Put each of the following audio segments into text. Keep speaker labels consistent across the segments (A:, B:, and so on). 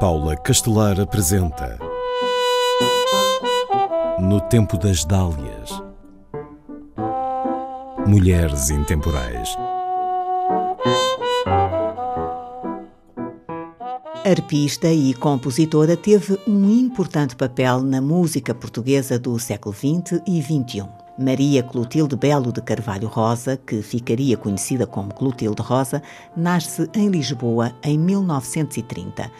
A: Paula Castelar apresenta No Tempo das Dálias Mulheres Intemporais
B: Arpista e compositora, teve um importante papel na música portuguesa do século XX e XXI. Maria Clotilde Belo de Carvalho Rosa, que ficaria conhecida como Clotilde Rosa, nasce em Lisboa em 1930.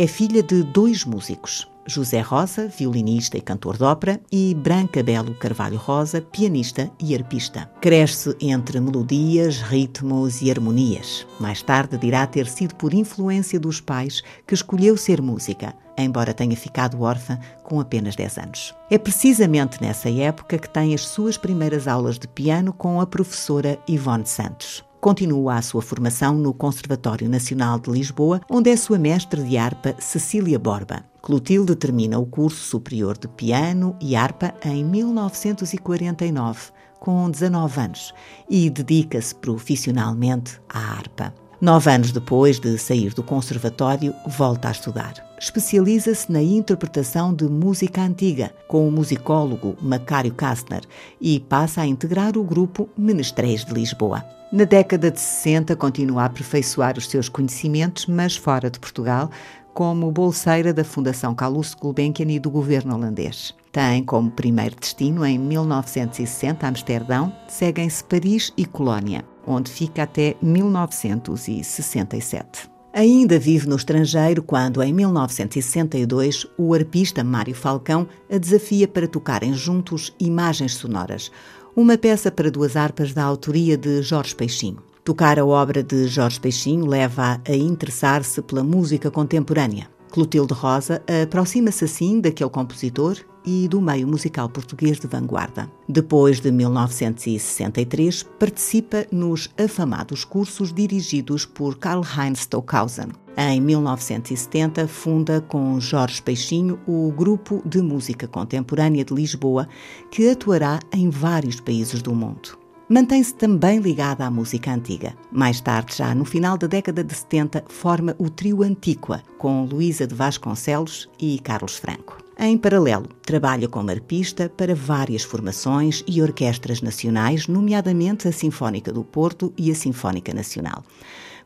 B: É filha de dois músicos, José Rosa, violinista e cantor de ópera, e Branca Belo Carvalho Rosa, pianista e arpista. Cresce entre melodias, ritmos e harmonias. Mais tarde dirá ter sido por influência dos pais que escolheu ser música, embora tenha ficado órfã com apenas 10 anos. É precisamente nessa época que tem as suas primeiras aulas de piano com a professora Ivone Santos. Continua a sua formação no Conservatório Nacional de Lisboa, onde é sua mestre de harpa Cecília Borba. Clotilde termina o curso superior de piano e harpa em 1949, com 19 anos, e dedica-se profissionalmente à harpa. Nove anos depois de sair do conservatório, volta a estudar. Especializa-se na interpretação de música antiga, com o musicólogo Macário Kastner, e passa a integrar o grupo Menestréis de Lisboa. Na década de 60, continua a aperfeiçoar os seus conhecimentos, mas fora de Portugal, como bolseira da Fundação Calouste Gulbenkian e do governo holandês. Tem como primeiro destino, em 1960, Amsterdão, seguem-se Paris e Colónia, onde fica até 1967. Ainda vive no estrangeiro quando, em 1962, o arpista Mário Falcão a desafia para tocarem juntos imagens sonoras, uma peça para duas harpas da autoria de Jorge Peixinho. Tocar a obra de Jorge Peixinho leva-a a interessar-se pela música contemporânea. Clotilde Rosa aproxima-se assim daquele compositor e do meio musical português de vanguarda. Depois de 1963, participa nos afamados cursos dirigidos por Karl-Heinz Stockhausen. Em 1970, funda com Jorge Peixinho o Grupo de Música Contemporânea de Lisboa, que atuará em vários países do mundo mantém-se também ligada à música antiga. Mais tarde, já no final da década de 70, forma o trio Antíqua, com Luísa de Vasconcelos e Carlos Franco. Em paralelo, trabalha como arpista para várias formações e orquestras nacionais, nomeadamente a Sinfónica do Porto e a Sinfónica Nacional.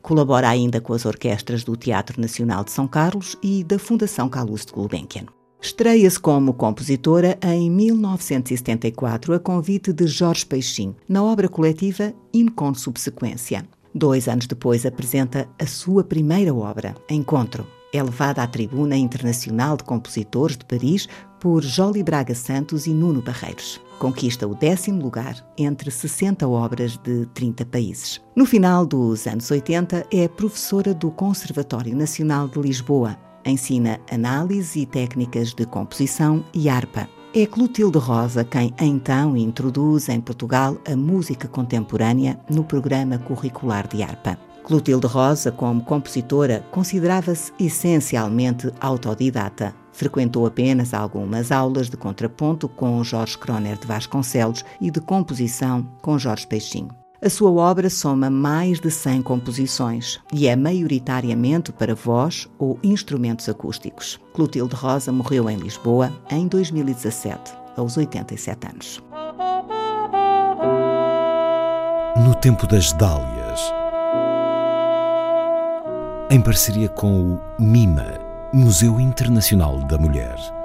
B: Colabora ainda com as orquestras do Teatro Nacional de São Carlos e da Fundação Calouste Gulbenkian. Estreia-se como compositora em 1974 a convite de Jorge Peixinho, na obra coletiva Incon Subsequência. Dois anos depois apresenta a sua primeira obra, Encontro. É levada à Tribuna Internacional de Compositores de Paris por Jolie Braga Santos e Nuno Barreiros. Conquista o décimo lugar entre 60 obras de 30 países. No final dos anos 80, é professora do Conservatório Nacional de Lisboa Ensina análise e técnicas de composição e harpa. É Clotilde Rosa quem então introduz em Portugal a música contemporânea no programa curricular de harpa. Clotilde Rosa, como compositora, considerava-se essencialmente autodidata. Frequentou apenas algumas aulas de contraponto com Jorge Croner de Vasconcelos e de composição com Jorge Peixinho. A sua obra soma mais de 100 composições e é maioritariamente para voz ou instrumentos acústicos. Clotilde Rosa morreu em Lisboa em 2017, aos 87 anos.
A: No tempo das Dálias, em parceria com o MIMA, Museu Internacional da Mulher.